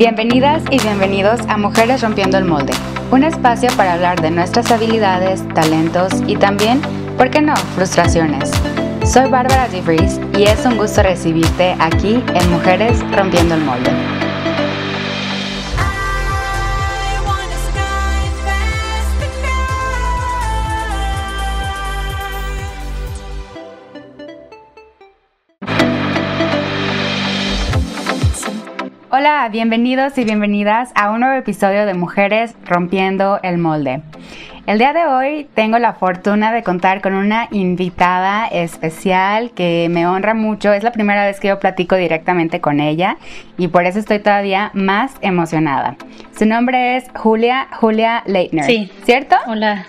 Bienvenidas y bienvenidos a Mujeres Rompiendo el Molde, un espacio para hablar de nuestras habilidades, talentos y también, ¿por qué no?, frustraciones. Soy Bárbara DeVries y es un gusto recibirte aquí en Mujeres Rompiendo el Molde. Hola, bienvenidos y bienvenidas a un nuevo episodio de Mujeres Rompiendo el Molde. El día de hoy tengo la fortuna de contar con una invitada especial que me honra mucho. Es la primera vez que yo platico directamente con ella y por eso estoy todavía más emocionada. Su nombre es Julia, Julia Leitner. Sí. ¿Cierto? Hola.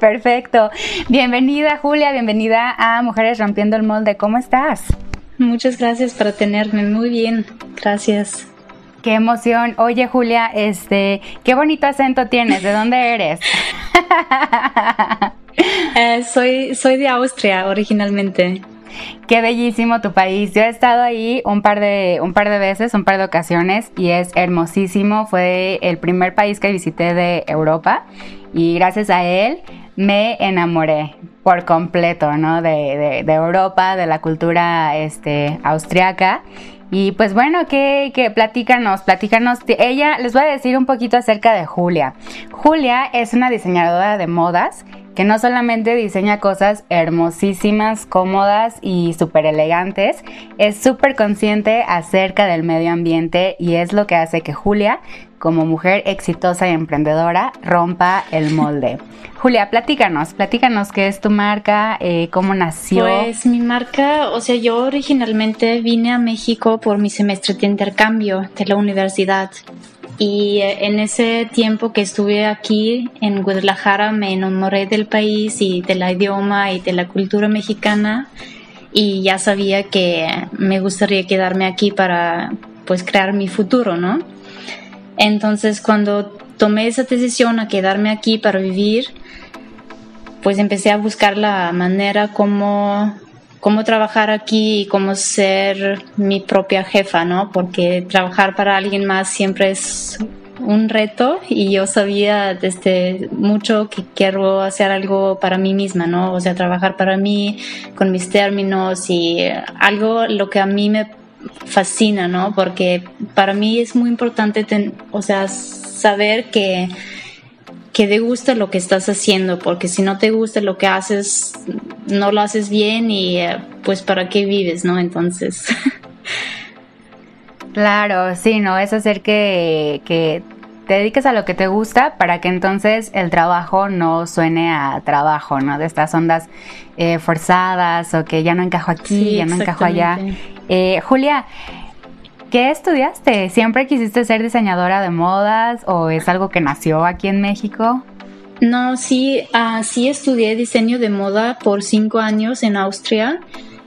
Perfecto. Bienvenida Julia, bienvenida a Mujeres Rompiendo el Molde. ¿Cómo estás? Muchas gracias por tenerme. Muy bien. Gracias. Qué emoción. Oye, Julia, este, qué bonito acento tienes. ¿De dónde eres? Eh, soy, soy de Austria originalmente. Qué bellísimo tu país. Yo he estado ahí un par de un par de veces, un par de ocasiones y es hermosísimo. Fue el primer país que visité de Europa y gracias a él me enamoré por completo, ¿no? De, de, Europa, de la cultura este, austriaca. Y pues bueno, que, que platícanos, platícanos. Ella, les voy a decir un poquito acerca de Julia. Julia es una diseñadora de modas que no solamente diseña cosas hermosísimas, cómodas y súper elegantes, es súper consciente acerca del medio ambiente y es lo que hace que Julia, como mujer exitosa y emprendedora, rompa el molde. Julia, platícanos, platícanos qué es tu marca, eh, cómo nació. Pues mi marca, o sea, yo originalmente vine a México por mi semestre de intercambio de la universidad y eh, en ese tiempo que estuve aquí en Guadalajara me enamoré del país y del idioma y de la cultura mexicana y ya sabía que me gustaría quedarme aquí para pues crear mi futuro, ¿no? Entonces cuando tomé esa decisión a quedarme aquí para vivir, pues empecé a buscar la manera como cómo trabajar aquí y cómo ser mi propia jefa, ¿no? Porque trabajar para alguien más siempre es un reto y yo sabía desde mucho que quiero hacer algo para mí misma, ¿no? O sea, trabajar para mí con mis términos y algo lo que a mí me fascina, ¿no? Porque para mí es muy importante, o sea, saber que que te guste lo que estás haciendo, porque si no te gusta lo que haces, no lo haces bien y eh, pues para qué vives, ¿no? Entonces. claro, sí, ¿no? Es hacer que, que te dediques a lo que te gusta para que entonces el trabajo no suene a trabajo, ¿no? De estas ondas eh, forzadas o que ya no encajo aquí, ya no encajo allá. Eh, Julia, ¿Qué estudiaste? ¿Siempre quisiste ser diseñadora de modas o es algo que nació aquí en México? No, sí, uh, sí estudié diseño de moda por cinco años en Austria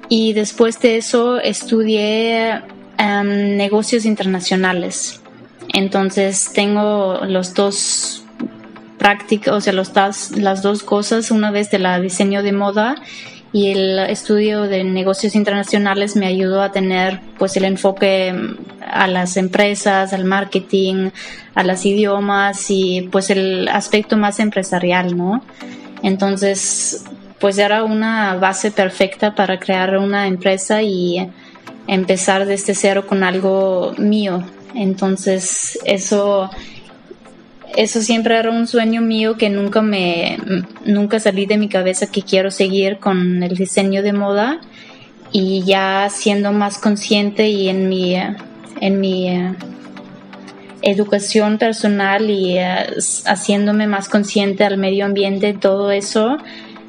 y después de eso estudié um, negocios internacionales. Entonces tengo los dos prácticas, o sea, los, las dos cosas, una vez de la diseño de moda y el estudio de negocios internacionales me ayudó a tener pues el enfoque a las empresas, al marketing, a los idiomas y pues el aspecto más empresarial, ¿no? Entonces, pues era una base perfecta para crear una empresa y empezar desde cero con algo mío. Entonces, eso eso siempre era un sueño mío que nunca me nunca salí de mi cabeza que quiero seguir con el diseño de moda y ya siendo más consciente y en mi en mi eh, educación personal y eh, haciéndome más consciente al medio ambiente todo eso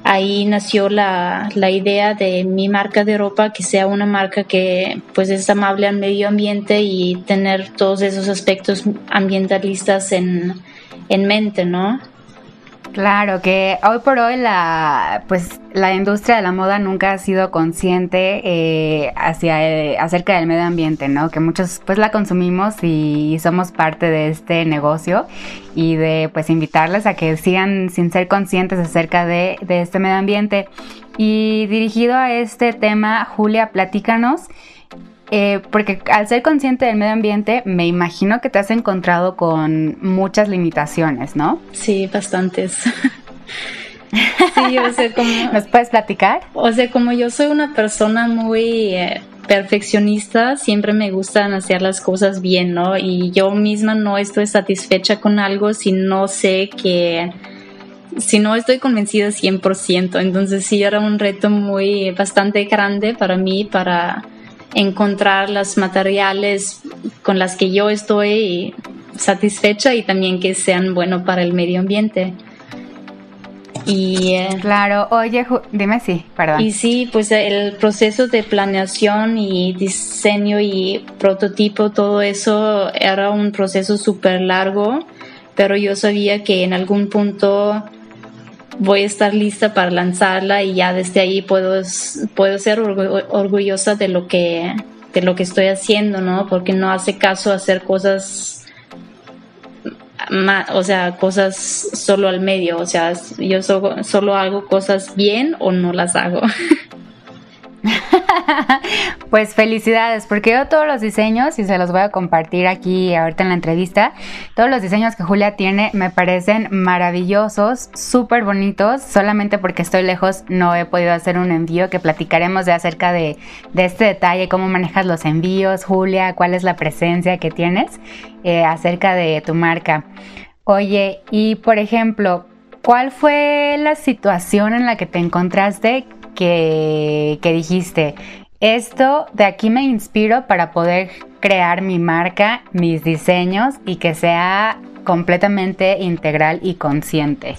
ahí nació la, la, idea de mi marca de ropa que sea una marca que pues es amable al medio ambiente y tener todos esos aspectos ambientalistas en, en mente, ¿no? Claro, que hoy por hoy la, pues, la industria de la moda nunca ha sido consciente eh, hacia eh, acerca del medio ambiente, ¿no? Que muchos pues la consumimos y somos parte de este negocio y de pues invitarles a que sigan sin ser conscientes acerca de, de este medio ambiente. Y dirigido a este tema, Julia, platícanos eh, porque al ser consciente del medio ambiente, me imagino que te has encontrado con muchas limitaciones, ¿no? Sí, bastantes. sí, o sea, como... ¿Nos puedes platicar? O sea, como yo soy una persona muy... Eh, perfeccionista, siempre me gustan hacer las cosas bien, ¿no? Y yo misma no estoy satisfecha con algo si no sé que, si no estoy convencida 100%. Entonces sí era un reto muy, bastante grande para mí para encontrar los materiales con las que yo estoy satisfecha y también que sean buenos para el medio ambiente. Y, eh, claro, oye, dime sí, perdón. Y sí, pues el proceso de planeación y diseño y prototipo, todo eso era un proceso súper largo, pero yo sabía que en algún punto voy a estar lista para lanzarla y ya desde ahí puedo, puedo ser orgullosa de lo que de lo que estoy haciendo, ¿no? Porque no hace caso hacer cosas o sea, cosas solo al medio, o sea, yo solo hago cosas bien o no las hago. pues felicidades, porque yo todos los diseños, y se los voy a compartir aquí ahorita en la entrevista, todos los diseños que Julia tiene me parecen maravillosos, súper bonitos, solamente porque estoy lejos no he podido hacer un envío, que platicaremos de acerca de, de este detalle, cómo manejas los envíos, Julia, cuál es la presencia que tienes eh, acerca de tu marca. Oye, y por ejemplo, ¿cuál fue la situación en la que te encontraste que, dijiste, esto de aquí me inspiro para poder crear mi marca, mis diseños y que sea completamente integral y consciente?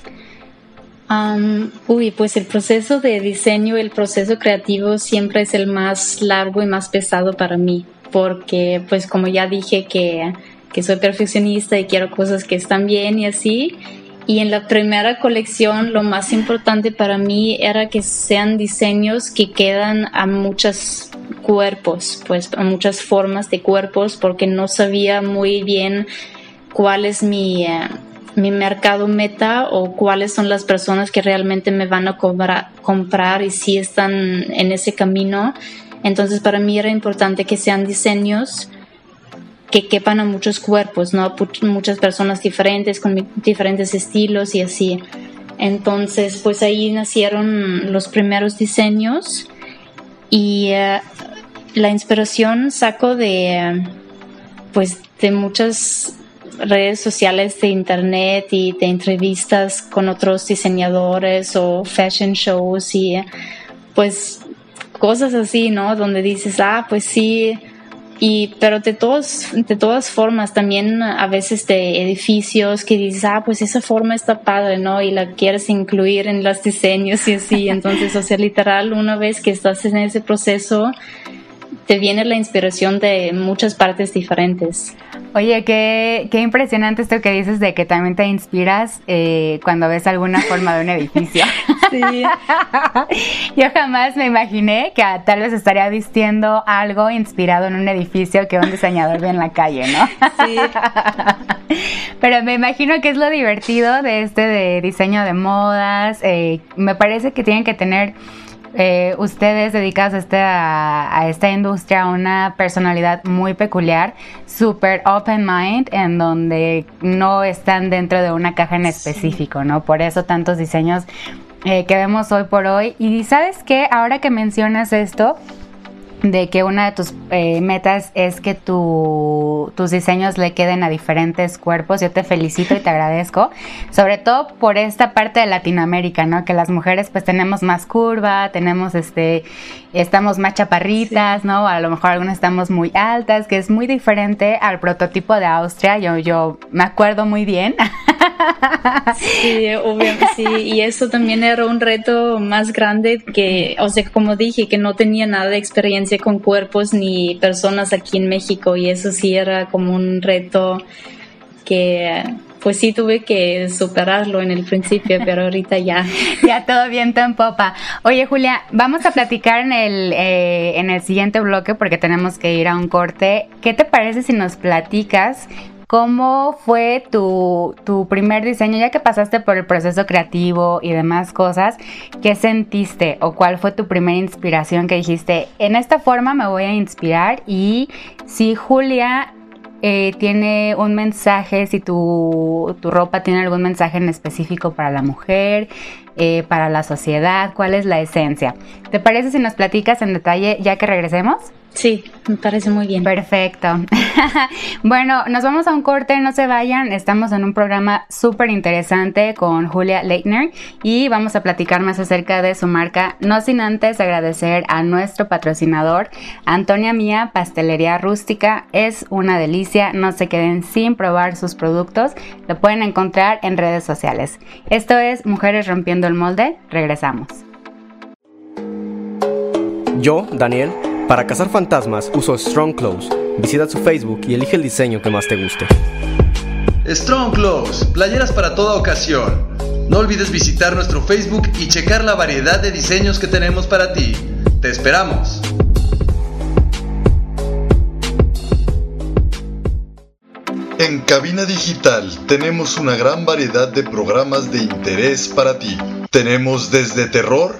uy, pues el proceso de diseño, el proceso creativo siempre es el más largo y más pesado para mí, porque pues como ya dije que, que soy perfeccionista y quiero cosas que están bien y así, y en la primera colección lo más importante para mí era que sean diseños que quedan a muchos cuerpos, pues a muchas formas de cuerpos, porque no sabía muy bien cuál es mi, eh, mi mercado meta o cuáles son las personas que realmente me van a comprar y si están en ese camino. Entonces para mí era importante que sean diseños que quepan a muchos cuerpos, ¿no? Muchas personas diferentes, con diferentes estilos y así. Entonces, pues ahí nacieron los primeros diseños y eh, la inspiración saco de, pues, de muchas redes sociales de internet y de entrevistas con otros diseñadores o fashion shows y pues cosas así, ¿no? Donde dices, ah, pues sí, y, pero de, todos, de todas formas, también a veces de edificios que dices, ah, pues esa forma está padre, ¿no? Y la quieres incluir en los diseños y así. Entonces, o sea, literal, una vez que estás en ese proceso, te viene la inspiración de muchas partes diferentes. Oye, qué, qué impresionante esto que dices de que también te inspiras eh, cuando ves alguna forma de un edificio. Sí. Yo jamás me imaginé que tal vez estaría vistiendo algo inspirado en un edificio que un diseñador ve en la calle, ¿no? Sí. Pero me imagino que es lo divertido de este de diseño de modas. Eh, me parece que tienen que tener eh, ustedes dedicados a, este, a, esta industria una personalidad muy peculiar, super open mind, en donde no están dentro de una caja en específico, ¿no? Por eso tantos diseños eh, que vemos hoy por hoy. Y sabes qué, ahora que mencionas esto, de que una de tus eh, metas es que tu, tus diseños le queden a diferentes cuerpos. Yo te felicito y te agradezco, sobre todo por esta parte de Latinoamérica, ¿no? Que las mujeres pues tenemos más curva, tenemos este, estamos más chaparritas, ¿no? A lo mejor algunas estamos muy altas, que es muy diferente al prototipo de Austria. Yo, yo me acuerdo muy bien. Sí, obviamente, sí, y eso también era un reto más grande que, o sea, como dije, que no tenía nada de experiencia con cuerpos ni personas aquí en México y eso sí era como un reto que pues sí tuve que superarlo en el principio, pero ahorita ya. ya todo bien en popa. Oye, Julia, vamos a platicar en el, eh, en el siguiente bloque porque tenemos que ir a un corte. ¿Qué te parece si nos platicas ¿Cómo fue tu, tu, primer diseño? Ya que pasaste por el proceso creativo y demás cosas, ¿qué sentiste o cuál fue tu primera inspiración que dijiste, en esta forma me voy a inspirar y si Julia eh, tiene un mensaje, si tu, tu, ropa tiene algún mensaje en específico para la mujer, eh, para la sociedad, cuál es la esencia. ¿Te parece si nos platicas en detalle ya que regresemos? Sí, me parece muy bien. Perfecto. bueno, nos vamos a un corte, no se vayan. Estamos en un programa súper interesante con Julia Leitner y vamos a platicar más acerca de su marca. No sin antes agradecer a nuestro patrocinador, Antonia Mía Pastelería Rústica. Es una delicia, no se queden sin probar sus productos. Lo pueden encontrar en redes sociales. Esto es Mujeres Rompiendo el Molde. Regresamos. Yo, Daniel para cazar fantasmas uso Strong Clothes. Visita su Facebook y elige el diseño que más te guste. Strong Clothes, playeras para toda ocasión. No olvides visitar nuestro Facebook y checar la variedad de diseños que tenemos para ti. Te esperamos. En Cabina Digital tenemos una gran variedad de programas de interés para ti. Tenemos desde terror,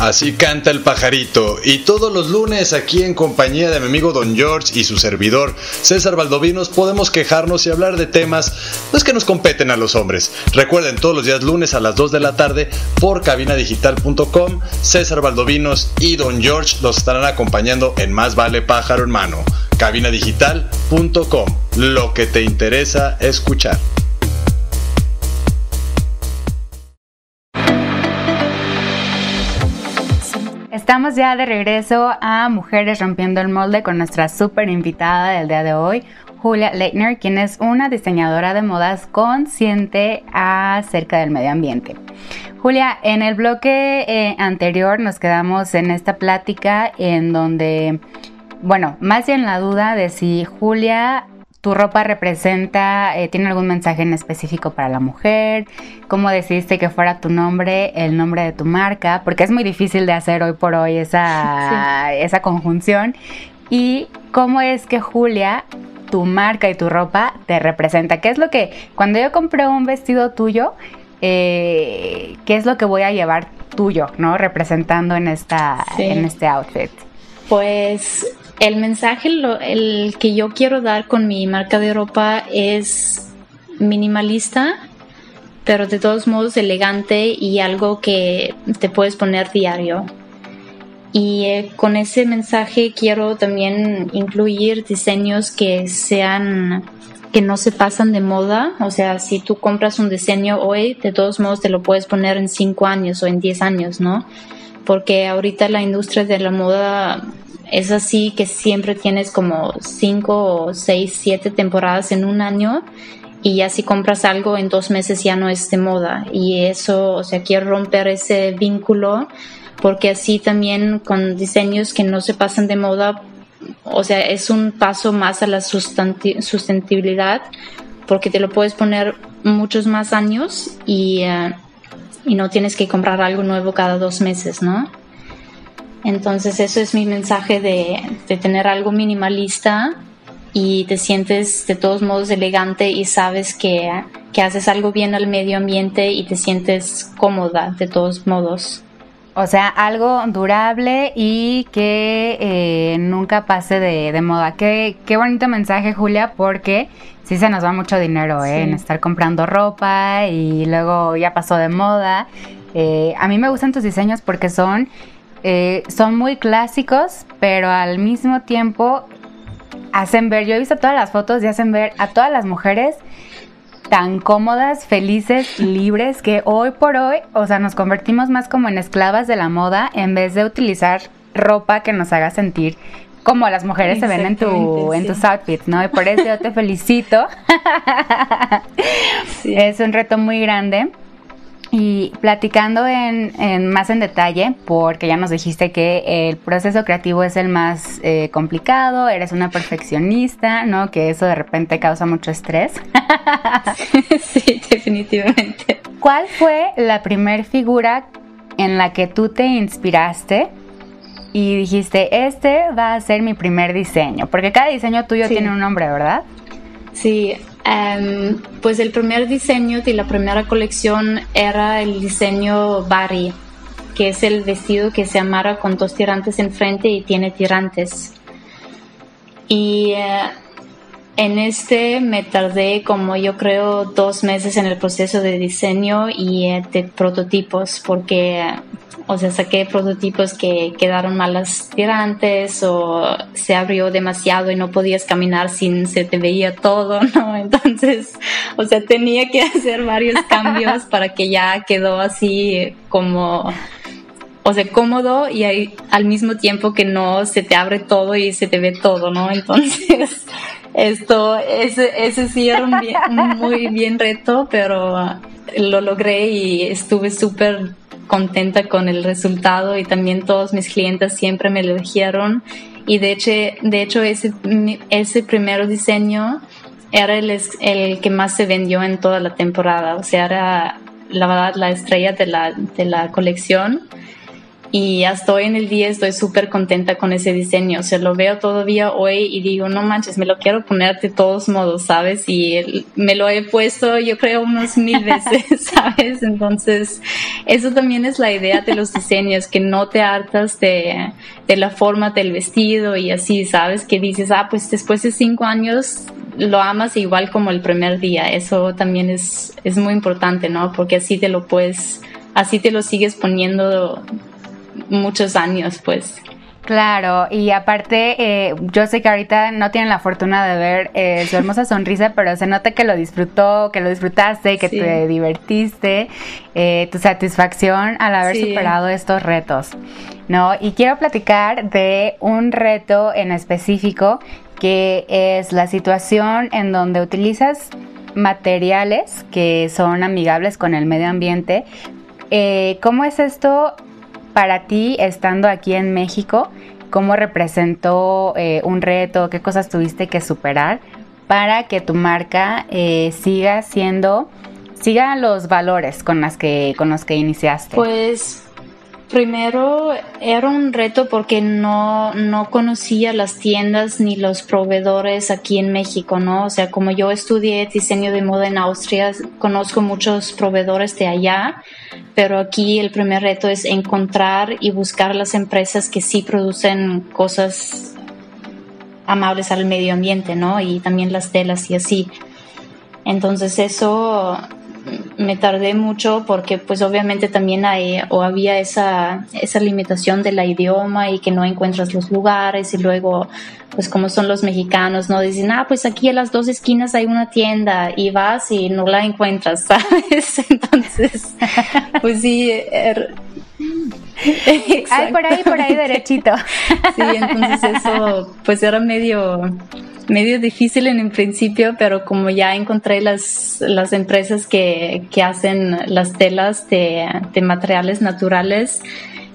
Así canta el pajarito y todos los lunes aquí en compañía de mi amigo Don George y su servidor César Valdovinos podemos quejarnos y hablar de temas no es que nos competen a los hombres. Recuerden todos los días lunes a las 2 de la tarde por cabinadigital.com César Valdovinos y Don George los estarán acompañando en Más vale pájaro hermano. cabinadigital.com Lo que te interesa escuchar. Estamos ya de regreso a Mujeres Rompiendo el Molde con nuestra súper invitada del día de hoy, Julia Leitner, quien es una diseñadora de modas consciente acerca del medio ambiente. Julia, en el bloque eh, anterior nos quedamos en esta plática en donde, bueno, más bien la duda de si Julia tu ropa representa, eh, tiene algún mensaje en específico para la mujer, cómo decidiste que fuera tu nombre, el nombre de tu marca, porque es muy difícil de hacer hoy por hoy esa, esa conjunción, y cómo es que Julia, tu marca y tu ropa te representa, qué es lo que, cuando yo compré un vestido tuyo, eh, qué es lo que voy a llevar tuyo, ¿no? Representando en, esta, en este outfit. Pues el mensaje el que yo quiero dar con mi marca de ropa es minimalista, pero de todos modos elegante y algo que te puedes poner diario. Y eh, con ese mensaje quiero también incluir diseños que sean que no se pasan de moda, o sea, si tú compras un diseño hoy, de todos modos te lo puedes poner en 5 años o en 10 años, ¿no? Porque ahorita la industria de la moda es así que siempre tienes como 5 6, 7 temporadas en un año y ya si compras algo en dos meses ya no es de moda y eso, o sea, quiero romper ese vínculo porque así también con diseños que no se pasan de moda, o sea, es un paso más a la sustentabilidad porque te lo puedes poner muchos más años y, eh, y no tienes que comprar algo nuevo cada dos meses, ¿no? Entonces eso es mi mensaje de, tener algo minimalista y te sientes de todos modos elegante y sabes que, haces algo bien al medio ambiente y te sientes cómoda de todos modos. O sea, algo durable y que eh, nunca pase de, moda. Qué, qué, bonito mensaje, Julia, porque sí se nos va mucho dinero ¿eh? en estar comprando ropa y luego ya pasó de moda. Eh, a mí me gustan tus diseños porque son eh, son muy clásicos, pero al mismo tiempo hacen ver, yo he visto todas las fotos y hacen ver a todas las mujeres tan cómodas, felices, libres, que hoy por hoy, o sea, nos convertimos más como en esclavas de la moda en vez de utilizar ropa que nos haga sentir como las mujeres se ven en, tu, en tus outfits, ¿no? Y por eso yo te felicito. Es un reto muy grande. Y platicando en, más en detalle, porque ya nos dijiste que el proceso creativo es el más eh, complicado, eres una perfeccionista, ¿no? Que eso de repente causa mucho estrés. sí, definitivamente. ¿Cuál fue la primer figura en la que tú te inspiraste y dijiste, este va a ser mi primer diseño? Porque cada diseño tuyo tiene un nombre, ¿verdad? Sí, em, pues el primer diseño de la primera colección era el diseño Bari, que es el vestido que se amarra con dos tirantes enfrente y tiene tirantes. Y eh, en este me tardé como yo creo dos meses en el proceso de diseño y eh, de prototipos porque o sea, saqué prototipos que quedaron malas tirantes o se abrió demasiado y no podías caminar sin se te veía todo, ¿no? Entonces, o sea, tenía que hacer varios cambios para que ya quedó así como, o sea, cómodo y al mismo tiempo que no se te abre todo y se te ve todo, ¿no? Entonces, esto, ese, ese sí era un, un muy bien reto, pero lo logré y estuve súper contenta con el resultado y también todos mis clientes siempre me elogiaron. Y de hecho, de hecho ese, ese primer diseño era el, el que más se vendió en toda la temporada, o sea, era la verdad la estrella de la, de la colección y hasta hoy en el día estoy súper contenta con ese diseño. O sea, lo veo todavía hoy y digo, no manches, me lo quiero poner de todos modos, ¿sabes? Y me lo he puesto yo creo unos mil veces, ¿sabes? Entonces, eso también es la idea de los diseños, que no te hartas de, de la forma del vestido y así, ¿sabes? Que dices, ah, pues después de cinco años lo amas igual como el primer día. Eso también es, es muy importante, ¿no? Porque así te lo puedes, así te lo sigues poniendo muchos años, pues. Claro, y aparte, eh, yo sé que ahorita no tienen la fortuna de ver eh, su hermosa sonrisa, pero se nota que lo disfrutó, que lo disfrutaste, que te divertiste, eh, tu satisfacción al haber superado estos retos, ¿no? Y quiero platicar de un reto en específico que es la situación en donde utilizas materiales que son amigables con el medio ambiente. ¿Cómo es esto para ti, estando aquí en México, cómo representó eh, un reto, qué cosas tuviste que superar para que tu marca eh, siga siendo, siga los valores con, las que, con los que iniciaste? Pues Primero era un reto porque no, no conocía las tiendas ni los proveedores aquí en México, ¿no? O sea, como yo estudié diseño de moda en Austria, conozco muchos proveedores de allá, pero aquí el primer reto es encontrar y buscar las empresas que sí producen cosas amables al medio ambiente, ¿no? Y también las telas y así. Entonces eso me tardé mucho porque pues obviamente también hay o había esa, esa limitación de la idioma y que no encuentras los lugares y luego pues como son los mexicanos, ¿no? Dicen, ah, pues aquí a las dos esquinas hay una tienda y vas y no la encuentras, ¿sabes? Entonces, pues sí. Er, Ay, por ahí, por ahí derechito. Sí, entonces eso pues era medio medio difícil en el principio, pero como ya encontré las, las empresas que, que hacen las telas de, de, materiales naturales,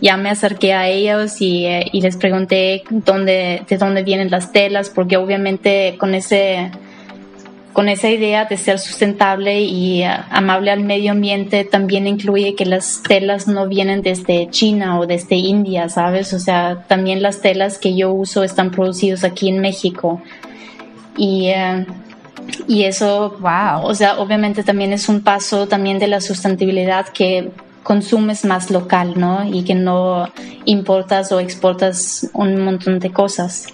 ya me acerqué a ellos y, y, les pregunté dónde, de dónde vienen las telas, porque obviamente con ese con esa idea de ser sustentable y amable al medio ambiente también incluye que las telas no vienen desde China o desde India, ¿sabes? O sea, también las telas que yo uso están producidas aquí en México. Y, eh, y eso, wow. o sea, obviamente también es un paso también de la sustentabilidad que consumes más local, ¿no? Y que no importas o exportas un montón de cosas.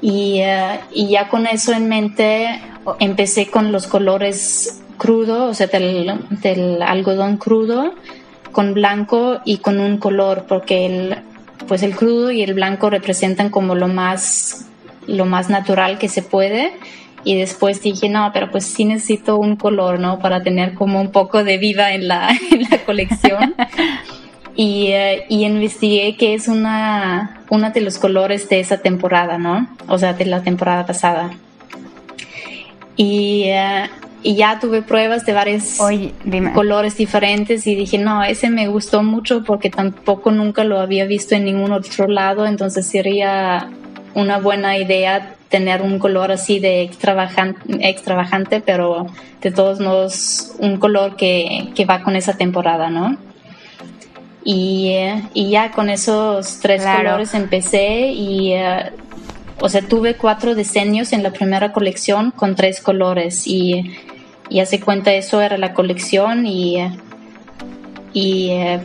Y, eh, y ya con eso en mente empecé con los colores crudos, o sea, del, algodón crudo con blanco y con un color, porque el, pues el crudo y el blanco representan como lo más lo más natural que se puede y después dije, no, pero pues sí necesito un color, ¿no? Para tener como un poco de vida en la, en la colección. y, eh, y, investigué que es una, una de los colores de esa temporada, ¿no? O sea, de la temporada pasada. Y, eh, y ya tuve pruebas de varios colores diferentes y dije, no, ese me gustó mucho porque tampoco nunca lo había visto en ningún otro lado, entonces sería una buena idea tener un color así de extravagante, extravagante pero de todos modos un color que, que va con esa temporada, ¿no? Y, eh, y ya con esos tres colores empecé y... Eh, o sea, tuve cuatro diseños en la primera colección con tres colores y, y hace cuenta eso era la colección y, y eh,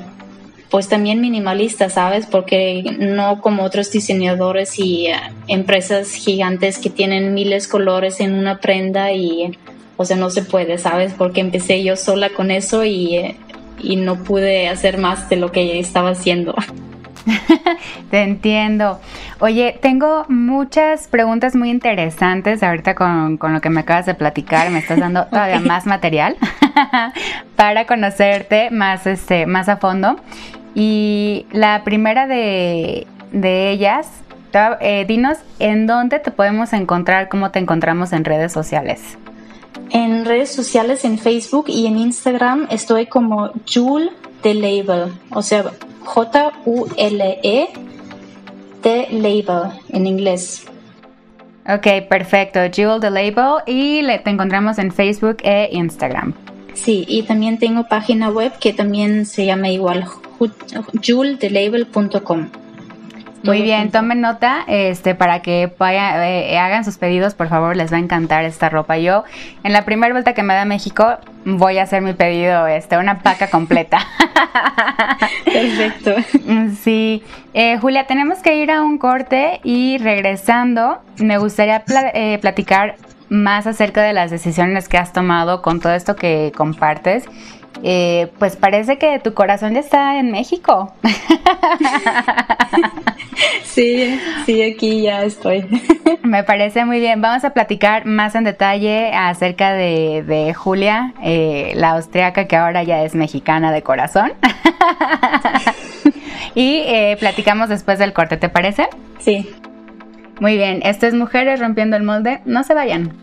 pues también minimalista, ¿sabes? Porque no como otros diseñadores y eh, empresas gigantes que tienen miles de colores en una prenda y, o sea, no se puede, ¿sabes? Porque empecé yo sola con eso y, eh, y no pude hacer más de lo que estaba haciendo. Te entiendo. Oye, tengo muchas preguntas muy interesantes ahorita con, lo que me acabas de platicar. Me estás dando todavía más material para conocerte más, este, más a fondo. Y la primera de, ellas, eh, dinos en dónde te podemos encontrar, cómo te encontramos en redes sociales. En redes sociales, en Facebook y en Instagram, estoy como Jule the Label, o sea, J-U-L-E The Label en inglés. Ok, perfecto. Jewel The Label y le, te encontramos en Facebook e Instagram. Sí, y también tengo página web que también se llama igual, jewelthelabel.com. Muy bien, tomen nota este, para que eh, hagan sus pedidos, por favor, les va a encantar esta ropa. Yo, en la primera vuelta que me da a México, voy a hacer mi pedido, este, una paca completa. Perfecto. Sí. Eh, Julia, tenemos que ir a un corte y regresando, me gustaría eh, platicar más acerca de las decisiones que has tomado con todo esto que compartes eh, pues parece que tu corazón ya está en México. Sí, sí, aquí ya estoy. Me parece muy bien. Vamos a platicar más en detalle acerca de, Julia, eh, la austriaca que ahora ya es mexicana de corazón. y eh, platicamos después del corte, ¿te parece? Sí. Muy bien, esto es Mujeres Rompiendo el Molde. No se vayan.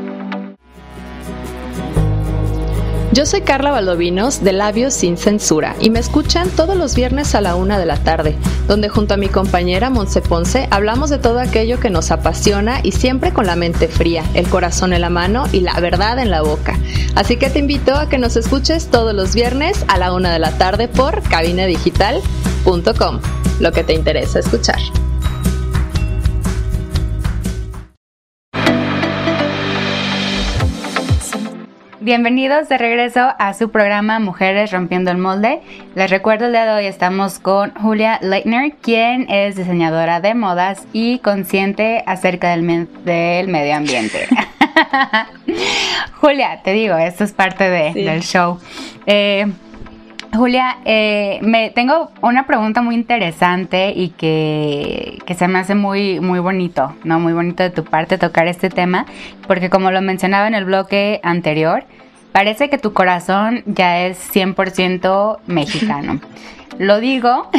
Yo soy Carla Valdovinos de Labios Sin Censura y me escuchan todos los viernes a la una de la tarde, donde junto a mi compañera Monse Ponce hablamos de todo aquello que nos apasiona y siempre con la mente fría, el corazón en la mano y la verdad en la boca. Así que te invito a que nos escuches todos los viernes a la una de la tarde por cabinedigital.com, lo que te interesa escuchar. Bienvenidos de regreso a su programa Mujeres Rompiendo el Molde. Les recuerdo el día de hoy estamos con Julia Leitner, quien es diseñadora de modas y consciente acerca del, medio ambiente. Julia, te digo, esto es parte del show. Eh, Julia, eh, me tengo una pregunta muy interesante y que, que, se me hace muy, muy bonito, ¿no? Muy bonito de tu parte tocar este tema, porque como lo mencionaba en el bloque anterior, parece que tu corazón ya es 100% mexicano. Lo digo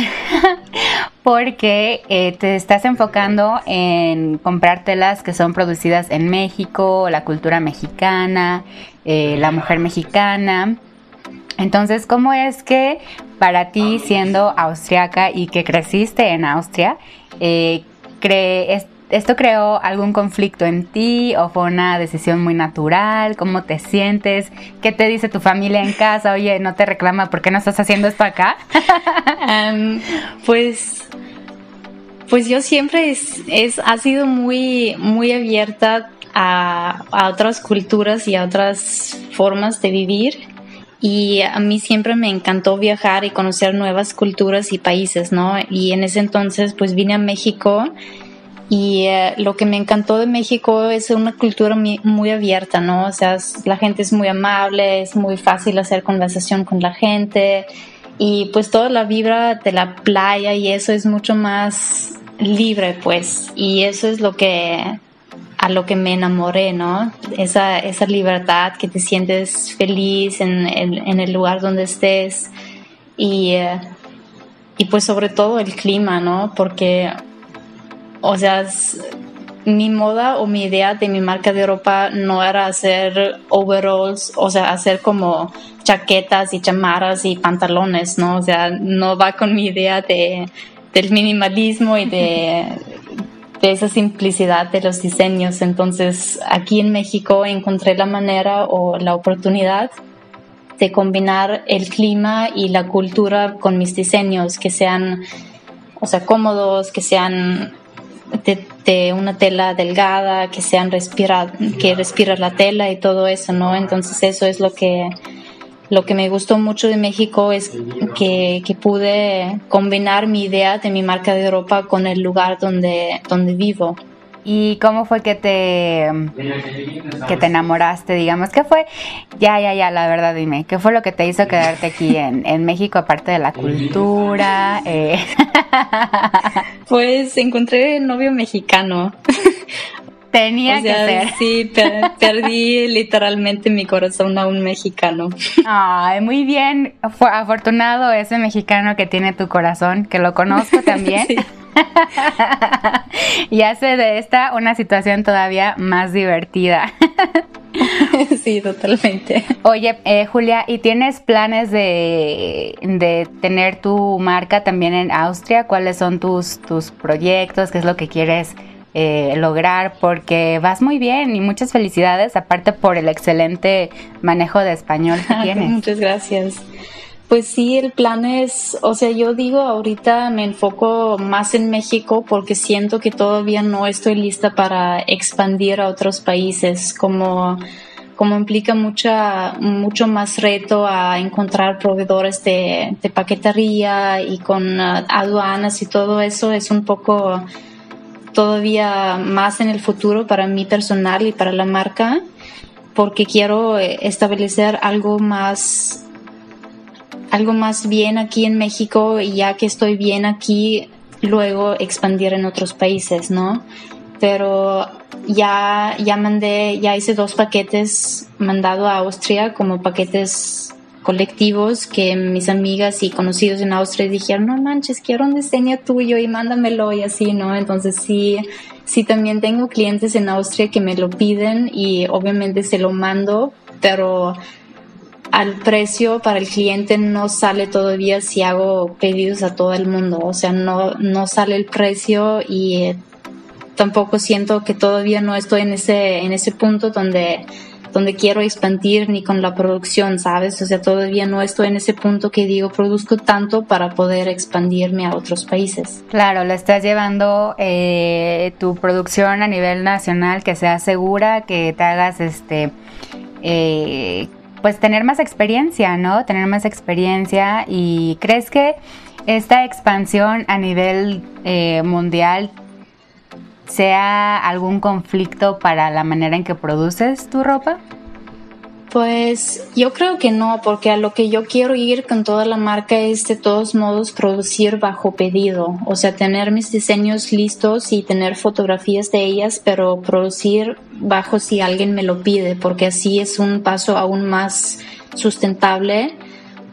porque eh, te estás enfocando en comprar telas que son producidas en México, la cultura mexicana, eh, la mujer mexicana. Entonces, ¿cómo es que para ti, siendo austriaca y que creciste en Austria, eh, esto creó algún conflicto en ti o fue una decisión muy natural? ¿Cómo te sientes? ¿Qué te dice tu familia en casa? Oye, no te reclama, ¿por qué no estás haciendo esto acá? Em, pues, pues yo siempre es, ha sido muy, muy abierta a, a otras culturas y a otras formas de vivir y a mí siempre me encantó viajar y conocer nuevas culturas y países, ¿no? Y en ese entonces pues vine a México y eh, lo que me encantó de México es una cultura muy, abierta, ¿no? O sea, la gente es muy amable, es muy fácil hacer conversación con la gente y pues toda la vibra de la playa y eso es mucho más libre, pues. Y eso es lo que a lo que me enamoré, ¿no? Esa, esa libertad, que te sientes feliz en, el lugar donde estés y, eh, y pues sobre todo el clima, ¿no? Porque, o sea, mi moda o mi idea de mi marca de ropa no era hacer overalls, o sea, hacer como chaquetas y chamarras y pantalones, ¿no? O sea, no va con mi idea de, del minimalismo y de de esa simplicidad de los diseños. Entonces, aquí en México encontré la manera o la oportunidad de combinar el clima y la cultura con mis diseños, que sean, o sea, cómodos, que sean de, una tela delgada, que sean respira, que respira la tela y todo eso, ¿no? Entonces eso es lo que lo que me gustó mucho de México es que, pude combinar mi idea de mi marca de ropa con el lugar donde, donde vivo. ¿Y cómo fue que te, que te enamoraste, digamos? ¿Qué fue? Ya, ya, ya, la verdad, dime. ¿Qué fue lo que te hizo quedarte aquí en, en México, aparte de la cultura? Eh. Pues encontré novio mexicano. Tenía que ser. Sí, perdí literalmente mi corazón a un mexicano. Ay, muy bien. Fue afortunado ese mexicano que tiene tu corazón, que lo conozco también. y hace de esta una situación todavía más divertida. sí, totalmente. Oye, eh, Julia, ¿y tienes planes de, de, tener tu marca también en Austria? ¿Cuáles son tus, tus proyectos? ¿Qué es lo que quieres eh, lograr porque vas muy bien y muchas felicidades aparte por el excelente manejo de español que tienes. muchas gracias. Pues sí, el plan es, o sea, yo digo ahorita me enfoco más en México porque siento que todavía no estoy lista para expandir a otros países, como, como implica mucha, mucho más reto a encontrar proveedores de, de paquetería y con uh, aduanas y todo eso es un poco todavía más en el futuro para mí personal y para la marca, porque quiero eh, establecer algo más algo más bien aquí en México y ya que estoy bien aquí, luego expandir en otros países, ¿no? Pero ya, ya mandé, ya hice dos paquetes mandado a Austria como paquetes colectivos que mis amigas y conocidos en Austria dijeron, no manches, quiero un diseño tuyo y mándamelo y así, ¿no? Entonces sí, sí también tengo clientes en Austria que me lo piden y obviamente se lo mando, pero al precio para el cliente no sale todavía si hago pedidos a todo el mundo, o sea, no, no sale el precio y eh, tampoco siento que todavía no estoy en ese, en ese punto donde donde quiero expandir ni con la producción, ¿sabes? O sea, todavía no estoy en ese punto que digo, produzco tanto para poder expandirme a otros países. Claro, lo estás llevando eh, tu producción a nivel nacional, que sea segura, que te hagas este... Eh, pues tener más experiencia, ¿no? Tener más experiencia y crees que esta expansión a nivel eh, mundial sea algún conflicto para la manera en que produces tu ropa? Pues yo creo que no, porque a lo que yo quiero ir con toda la marca es de todos modos producir bajo pedido, o sea, tener mis diseños listos y tener fotografías de ellas, pero producir bajo si alguien me lo pide, porque así es un paso aún más sustentable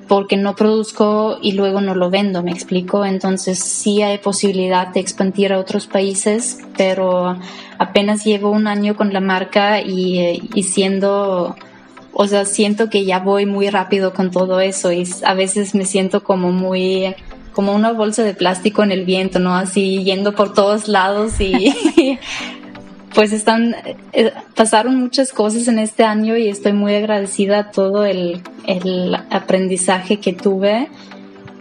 porque no produzco y luego no lo vendo, me explico. Entonces sí hay posibilidad de expandir a otros países, pero apenas llevo un año con la marca y, y siendo, o sea, siento que ya voy muy rápido con todo eso y a veces me siento como muy como una bolsa de plástico en el viento, ¿no? Así yendo por todos lados y pues están, eh, pasaron muchas cosas en este año y estoy muy agradecida a todo el, el aprendizaje que tuve,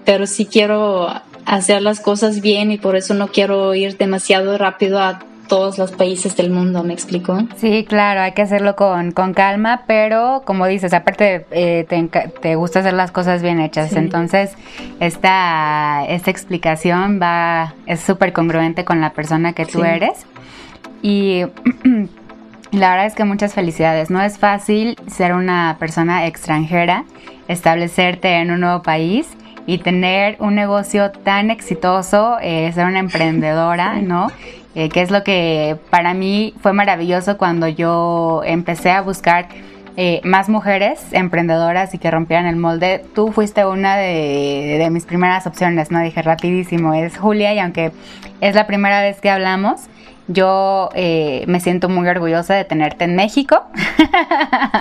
pero sí quiero hacer las cosas bien y por eso no quiero ir demasiado rápido a todos los países del mundo, ¿me explico? Sí, claro, hay que hacerlo con, con calma, pero como dices, aparte eh, te, gusta hacer las cosas bien hechas, entonces esta, esta explicación va, es súper congruente con la persona que tú eres. Y la verdad es que muchas felicidades. No es fácil ser una persona extranjera, establecerte en un nuevo país y tener un negocio tan exitoso, eh, ser una emprendedora, ¿no? Eh, que es lo que para mí fue maravilloso cuando yo empecé a buscar eh, más mujeres emprendedoras y que rompieran el molde. Tú fuiste una de, de, mis primeras opciones, ¿no? Dije rapidísimo, es Julia y aunque es la primera vez que hablamos, yo eh, me siento muy orgullosa de tenerte en México.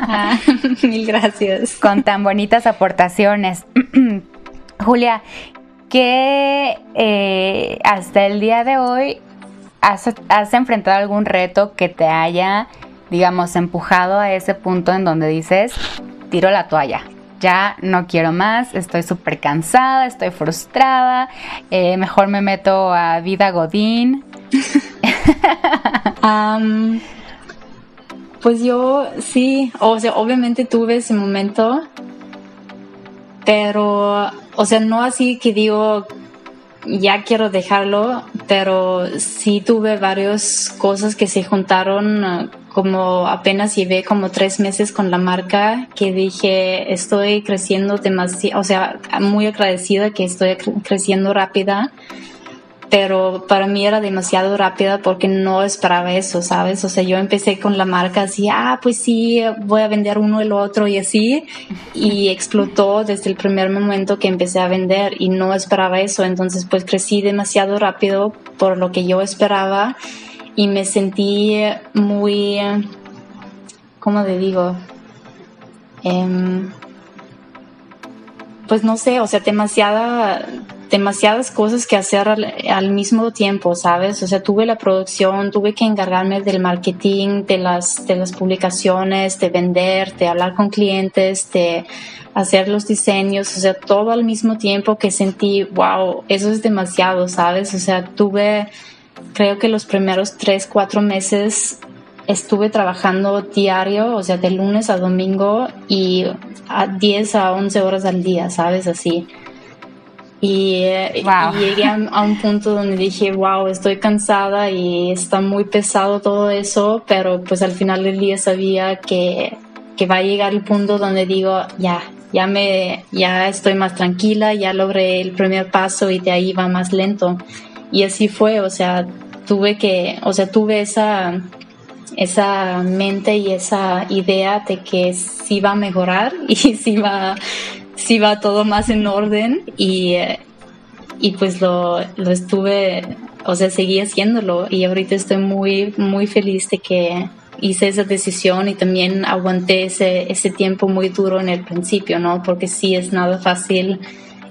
Ah, mil gracias. Con tan bonitas aportaciones. Julia, ¿qué eh, hasta el día de hoy has, has enfrentado algún reto que te haya, digamos, empujado a ese punto en donde dices, tiro la toalla? Ya no quiero más, estoy súper cansada, estoy frustrada, eh, mejor me meto a vida Godín. pues yo sí, o sea, obviamente tuve ese momento, pero, o sea, no así que digo, ya quiero dejarlo, pero sí tuve varias cosas que se juntaron como apenas llevé como tres meses con la marca que dije estoy creciendo demasiado, o sea, muy agradecida que estoy creciendo rápida pero para mí era demasiado rápida porque no esperaba eso, ¿sabes? O sea, yo empecé con la marca así, ah, pues sí, voy a vender uno el otro y así, y explotó desde el primer momento que empecé a vender y no esperaba eso, entonces pues crecí demasiado rápido por lo que yo esperaba y me sentí muy, ¿cómo te digo? Em, pues no sé, o sea, demasiada demasiadas cosas que hacer al, mismo tiempo, ¿sabes? O sea, tuve la producción, tuve que encargarme del marketing, de las, de las publicaciones, de vender, de hablar con clientes, de hacer los diseños, o sea, todo al mismo tiempo que sentí, wow, eso es demasiado, ¿sabes? O sea, tuve, creo que los primeros tres, cuatro meses estuve trabajando diario, o sea, de lunes a domingo y a 10 a 11 horas al día, ¿sabes? Así. Y, llegué a, un punto donde dije, wow, estoy cansada y está muy pesado todo eso, pero pues al final del día sabía que, que va a llegar el punto donde digo, ya, ya me, ya estoy más tranquila, ya logré el primer paso y de ahí va más lento. Y así fue, o sea, tuve que, o sea, tuve esa, esa mente y esa idea de que sí va a mejorar y sí va, sí va todo más en orden y, y pues lo, lo estuve, o sea, seguí haciéndolo y ahorita estoy muy, muy feliz de que hice esa decisión y también aguanté ese, ese tiempo muy duro en el principio, ¿no? Porque sí es nada fácil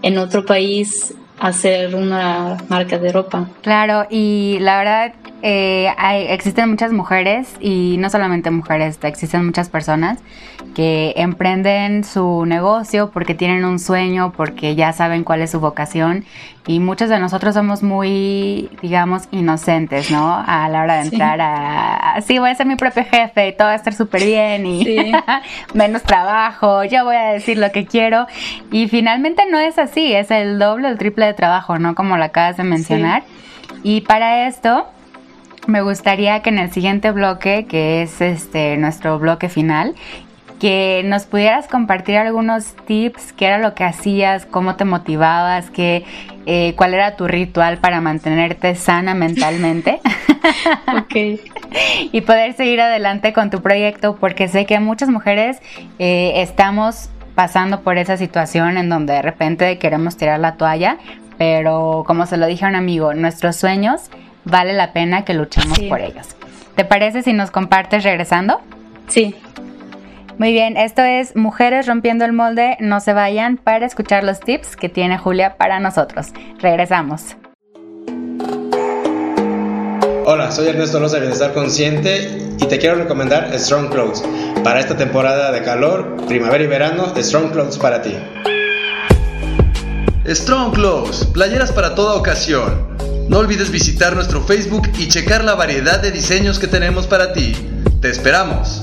en otro país hacer una marca de ropa. Claro, y la verdad eh, hay, existen muchas mujeres y no solamente mujeres, existen muchas personas que emprenden su negocio porque tienen un sueño, porque ya saben cuál es su vocación y muchos de nosotros somos muy, digamos, inocentes, ¿no? A la hora de entrar a, sí, voy a ser mi propio jefe y todo va a estar súper bien y menos trabajo, yo voy a decir lo que quiero y finalmente no es así, es el doble o el triple de trabajo, ¿no? Como lo acabas de mencionar. Y para esto, me gustaría que en el siguiente bloque, que es este nuestro bloque final, que nos pudieras compartir algunos tips, qué era lo que hacías, cómo te motivabas, qué, eh, cuál era tu ritual para mantenerte sana mentalmente. ok. y poder seguir adelante con tu proyecto, porque sé que muchas mujeres eh, estamos pasando por esa situación en donde de repente queremos tirar la toalla, pero como se lo dije a un amigo, nuestros sueños vale la pena que luchemos por ellos. ¿Te parece si nos compartes regresando? Sí. Muy bien, esto es Mujeres Rompiendo el Molde. No se vayan para escuchar los tips que tiene Julia para nosotros. Regresamos. Hola, soy Ernesto Loza de Bienestar Consciente y te quiero recomendar Strong Clothes. Para esta temporada de calor, primavera y verano, Strong Clothes para ti. Strong Clothes, playeras para toda ocasión No olvides visitar nuestro Facebook y checar la variedad de diseños que tenemos para ti. ¡Te esperamos!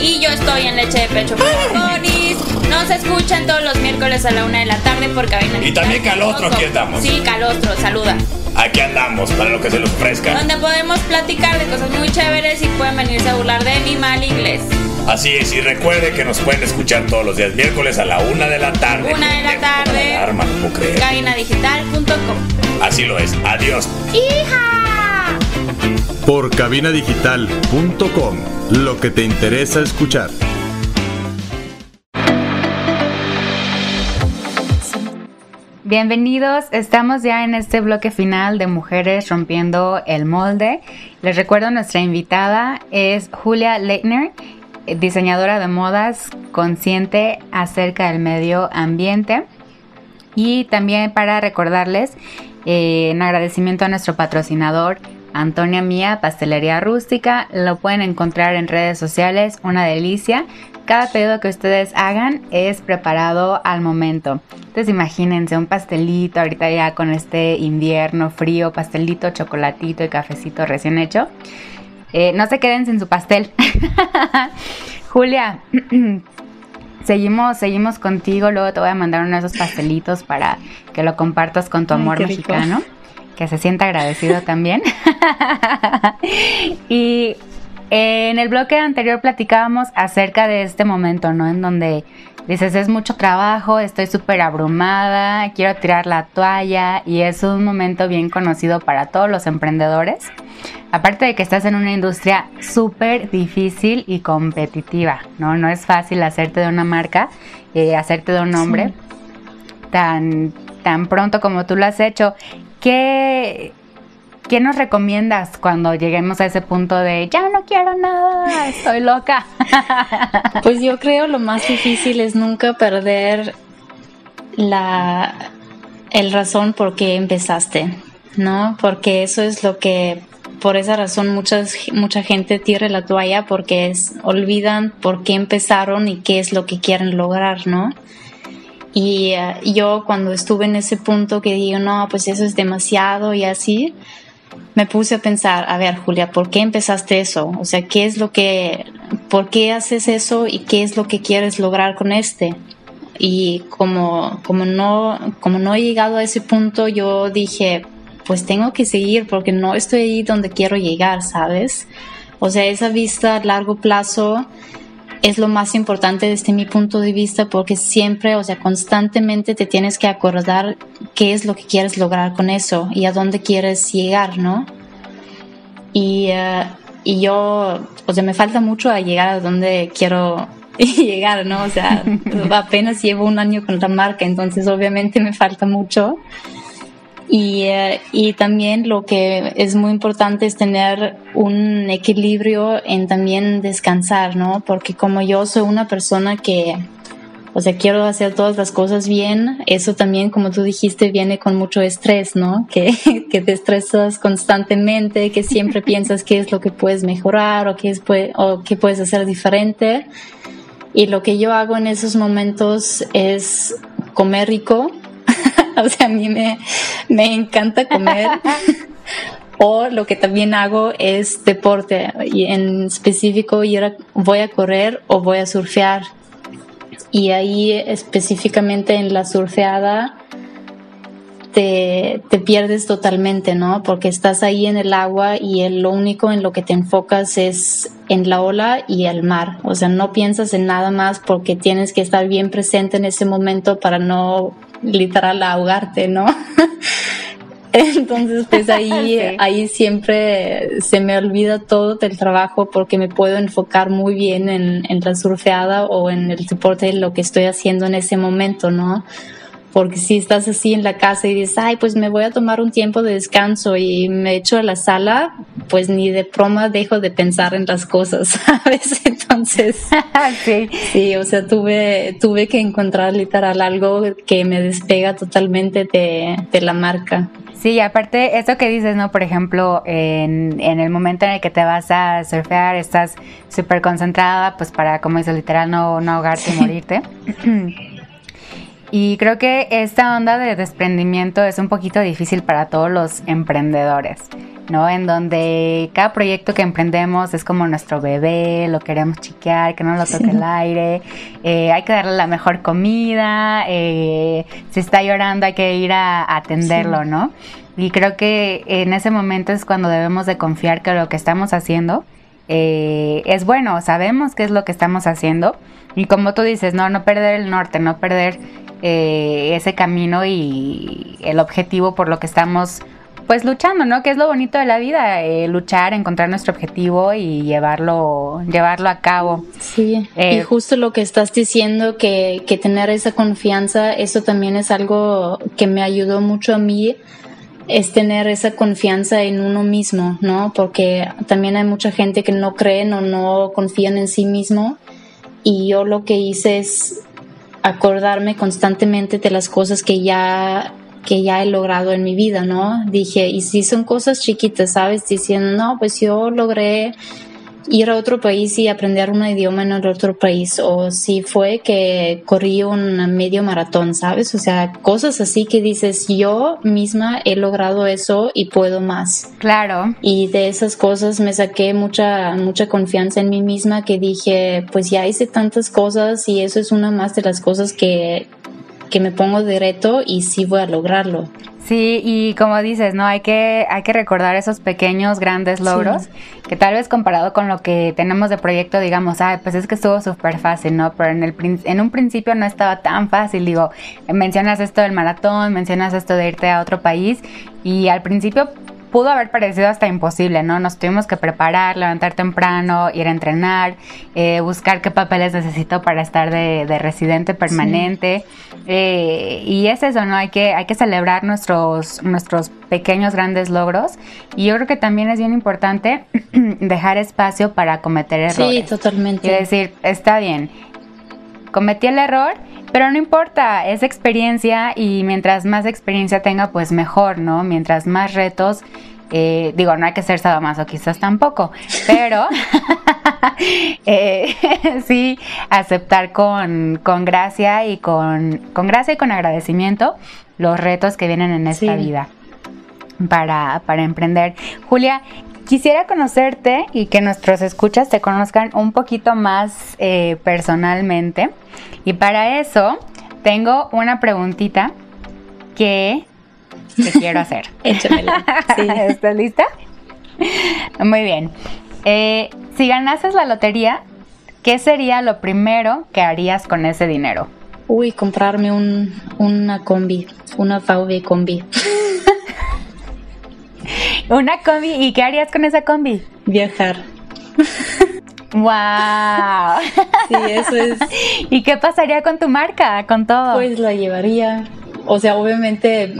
y yo estoy en Leche de Pecho para Conis. Nos escuchan todos los miércoles a la una de la tarde por Cabina Y también Calostro, aquí andamos. Sí, Calostro, saluda. Aquí andamos para lo que se los ofrezca. Donde podemos platicar de cosas muy chéveres y pueden venirse a burlar de mi mal inglés. Así es, y recuerde que nos pueden escuchar todos los días miércoles a la una de la tarde. Una de la tarde. Arma, no. Cabinadigital.com. Así lo es. Adiós. ¡Hija! Por cabinadigital.com, lo que te interesa escuchar. Bienvenidos, estamos ya en este bloque final de Mujeres Rompiendo el Molde. Les recuerdo, nuestra invitada es Julia Leitner, diseñadora de modas consciente acerca del medio ambiente. Y también para recordarles, eh, en agradecimiento a nuestro patrocinador, Antonia Mía, Pastelería Rústica, lo pueden encontrar en redes sociales, una delicia. Cada pedido que ustedes hagan es preparado al momento. Entonces imagínense un pastelito ahorita ya con este invierno frío, pastelito, chocolatito y cafecito recién hecho. Eh, no se queden sin su pastel. Julia, seguimos, seguimos contigo. Luego te voy a mandar uno de esos pastelitos para que lo compartas con tu amor mexicano. Que se sienta agradecido también. y en el bloque anterior platicábamos acerca de este momento, ¿no? En donde dices, es mucho trabajo, estoy súper abrumada, quiero tirar la toalla y es un momento bien conocido para todos los emprendedores. Aparte de que estás en una industria súper difícil y competitiva, ¿no? No es fácil hacerte de una marca, eh, hacerte de un nombre tan, tan pronto como tú lo has hecho. ¿Qué, ¿Qué nos recomiendas cuando lleguemos a ese punto de ya no quiero nada, estoy loca? Pues yo creo lo más difícil es nunca perder la el razón por qué empezaste, ¿no? Porque eso es lo que por esa razón muchas, mucha gente tira la toalla porque es, olvidan por qué empezaron y qué es lo que quieren lograr, ¿no? Y eh, yo cuando estuve en ese punto que digo, no, pues eso es demasiado y así, me puse a pensar, a ver, Julia, ¿por qué empezaste eso? O sea, ¿qué es lo que, por qué haces eso y qué es lo que quieres lograr con este? Y como, como no, como no he llegado a ese punto, yo dije, pues tengo que seguir porque no estoy ahí donde quiero llegar, ¿sabes? O sea, esa vista a largo plazo es lo más importante desde mi punto de vista porque siempre, o sea, constantemente te tienes que acordar qué es lo que quieres lograr con eso y a dónde quieres llegar, ¿no? Y, eh, y yo, o sea, me falta mucho a llegar a donde quiero llegar, ¿no? O sea, apenas llevo un año con la marca, entonces obviamente me falta mucho. Y, eh, y, también lo que es muy importante es tener un equilibrio en también descansar, ¿no? Porque como yo soy una persona que, o sea, quiero hacer todas las cosas bien, eso también, como tú dijiste, viene con mucho estrés, ¿no? Que, que te estresas constantemente, que siempre piensas qué es lo que puedes mejorar o qué, es, o qué puedes hacer diferente. Y lo que yo hago en esos momentos es comer rico, o sea, a mí me, me encanta comer. o lo que también hago es deporte, y en específico voy a correr o voy a surfear. Y ahí específicamente en la surfeada te, te, pierdes totalmente, ¿no? Porque estás ahí en el agua y el, lo único en lo que te enfocas es en la ola y el mar. O sea, no piensas en nada más porque tienes que estar bien presente en ese momento para no literal ahogarte, ¿no? Entonces, pues ahí, ahí siempre se me olvida todo del trabajo porque me puedo enfocar muy bien en, en la surfeada o en el deporte, lo que estoy haciendo en ese momento, ¿no? Porque si estás así en la casa y dices, ay, pues me voy a tomar un tiempo de descanso y me echo a la sala, pues ni de broma dejo de pensar en las cosas, ¿sabes? Entonces, sí. sí, o sea, tuve, tuve que encontrar literal algo que me despega totalmente de, de la marca. Sí, aparte, eso que dices, ¿no? Por ejemplo, en, en el momento en el que te vas a surfear, estás súper concentrada, pues para, como dices, literal, no, no ahogarte y morirte. Y creo que esta onda de desprendimiento es un poquito difícil para todos los emprendedores, ¿no? En donde cada proyecto que emprendemos es como nuestro bebé, lo queremos chiquear, que no lo toque el aire, eh, hay que darle la mejor comida, eh, si está llorando hay que ir a, atenderlo, ¿no? Y creo que en ese momento es cuando debemos de confiar que lo que estamos haciendo eh, es bueno, sabemos qué es lo que estamos haciendo. Y como tú dices, no, no perder el norte, no perder eh, ese camino y el objetivo por lo que estamos pues luchando, ¿no? Que es lo bonito de la vida, eh, luchar, encontrar nuestro objetivo y llevarlo, llevarlo a cabo. Sí, y eh, justo lo que estás diciendo, que, que tener esa confianza, eso también es algo que me ayudó mucho a mí, es tener esa confianza en uno mismo, ¿no? Porque también hay mucha gente que no creen o no confían en sí mismo. Y yo lo que hice es acordarme constantemente de las cosas que ya que ya he logrado en mi vida, ¿no? Dije, y si son cosas chiquitas, ¿sabes? Diciendo, no, pues yo logré ir a otro país y aprender un idioma en el otro país o si fue que corrí un medio maratón, ¿sabes? O sea, cosas así que dices, yo misma he logrado eso y puedo más. Claro. Y de esas cosas me saqué mucha mucha confianza en mí misma que dije, pues ya hice tantas cosas y eso es una más de las cosas que que me pongo de reto y sí voy a lograrlo. Sí, y como dices, ¿no? Hay que, hay que recordar esos pequeños, grandes logros, que tal vez comparado con lo que tenemos de proyecto, digamos, ay, pues es que estuvo súper fácil, ¿no? Pero en, el, en un principio no estaba tan fácil, digo, mencionas esto del maratón, mencionas esto de irte a otro país, y al principio pudo haber parecido hasta imposible, ¿no? Nos tuvimos que preparar, levantar temprano, ir a entrenar, eh, buscar qué papeles necesito para estar de, residente permanente. Eh, y es eso, ¿no? Hay que, hay que celebrar nuestros, nuestros pequeños, grandes logros. Y yo creo que también es bien importante dejar espacio para cometer errores. Sí, totalmente. Y decir, está bien, cometí el error, pero no importa, es experiencia y mientras más experiencia tenga, pues mejor, ¿no? Mientras más retos, eh, digo, no hay que ser quizás tampoco, pero eh, sí aceptar con, con gracia y con, con, gracia y con agradecimiento los retos que vienen en esta vida para, para emprender. Julia, Quisiera conocerte y que nuestros escuchas te conozcan un poquito más eh, personalmente. Y para eso tengo una preguntita que te quiero hacer. Échamela. ¿Estás lista? Muy bien. Eh, si ganases la lotería, ¿qué sería lo primero que harías con ese dinero? Uy, comprarme un, una combi, una VW combi. Una combi. ¿Y qué harías con esa combi? Viajar. ¡Wow! Sí, eso es. ¿Y qué pasaría con tu marca, con todo? Pues la llevaría. O sea, obviamente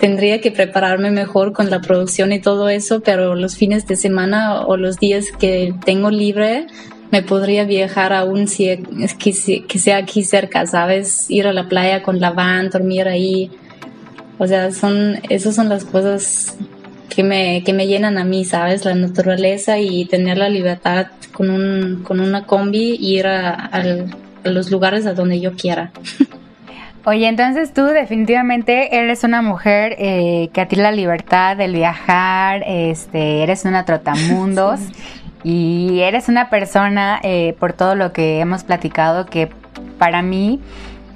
tendría que prepararme mejor con la producción y todo eso, pero los fines de semana o los días que tengo libre, me podría viajar aún si que, que sea aquí cerca, ¿sabes? Ir a la playa con la van, dormir ahí. O sea, son, esas son las cosas que me, que me llenan a mí, ¿sabes? La naturaleza y tener la libertad con, un, con una combi ir a, los lugares a donde yo quiera. Oye, entonces tú definitivamente eres una mujer eh, que a ti la libertad del viajar, este, eres una trotamundos y eres una persona, eh, por todo lo que hemos platicado, que para mí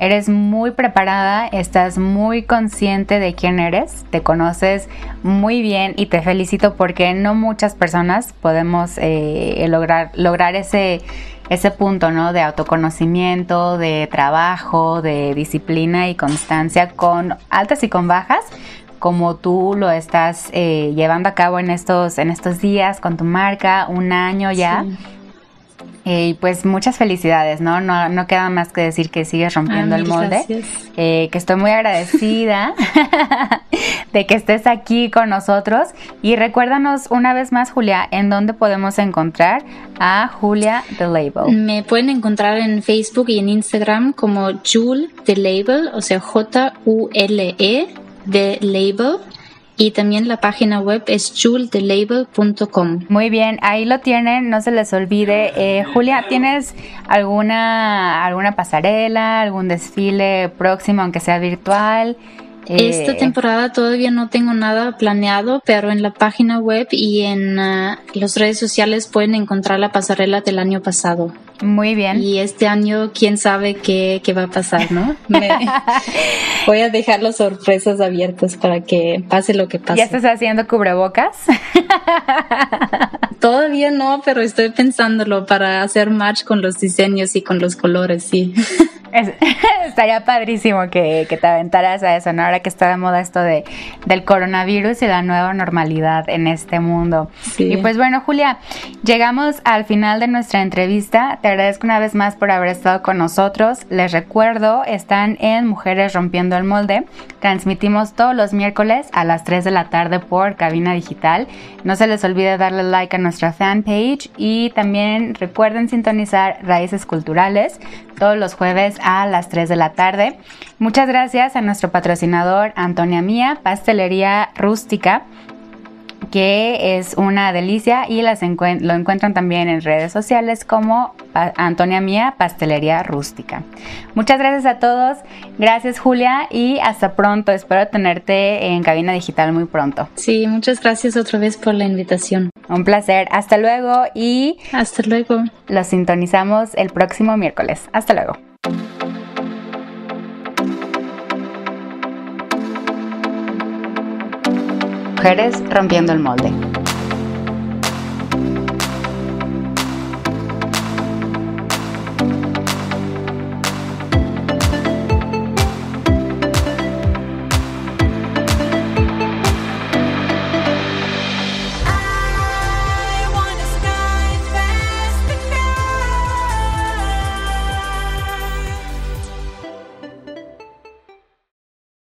Eres muy preparada, estás muy consciente de quién eres, te conoces muy bien y te felicito porque no muchas personas podemos eh, lograr, lograr ese, ese punto ¿no? de autoconocimiento, de trabajo, de disciplina y constancia con altas y con bajas, como tú lo estás eh, llevando a cabo en estos, en estos días con tu marca, un año ya. Eh, y pues muchas felicidades, ¿no? ¿no? No queda más que decir que sigues rompiendo Ah, el molde. gracias. Eh, que estoy muy agradecida de que estés aquí con nosotros. Y recuérdanos una vez más, Julia, en dónde podemos encontrar a Julia The Label. Me pueden encontrar en Facebook y en Instagram como Jule The Label, o sea, J-U-L-E The Label. Y también la página web es julethelabel.com. Muy bien, ahí lo tienen, no se les olvide. Eh, Julia, ¿tienes alguna, alguna pasarela, algún desfile próximo, aunque sea virtual? Eh, Esta temporada todavía no tengo nada planeado, pero en la página web y en ah, las redes sociales pueden encontrar la pasarela del año pasado. Muy bien. Y este año, quién sabe qué, qué va a pasar, ¿no? Me- voy a dejar las sorpresas abiertas para que pase lo que pase. ¿Ya estás haciendo cubrebocas? Todavía no, pero estoy pensándolo para hacer match con los diseños y con los colores, sí. Es- estaría padrísimo que, que te aventaras a eso, ¿no? Ahora que está de moda esto de, del coronavirus y la nueva normalidad en este mundo. Sí. Y pues bueno, Julia, llegamos al final de nuestra entrevista. Te agradezco una vez más por haber estado con nosotros. Les recuerdo, están en Mujeres Rompiendo el Molde. Transmitimos todos los miércoles a las 3 de la tarde por Cabina Digital. No se les olvide darle like a nuestra fanpage y también recuerden sintonizar Raíces Culturales todos los jueves a las 3 de la tarde. Muchas gracias a nuestro patrocinador Antonia Mía, Pastelería Rústica que es una delicia y las encuent- lo encuentran también en redes sociales como Pa- Antonia Mía Pastelería Rústica. Muchas gracias a todos, gracias Julia y hasta pronto. Espero tenerte en cabina digital muy pronto. Sí, muchas gracias otra vez por la invitación. Un placer, hasta luego y Hasta luego. los sintonizamos el próximo miércoles. Hasta luego. Rompiendo el molde.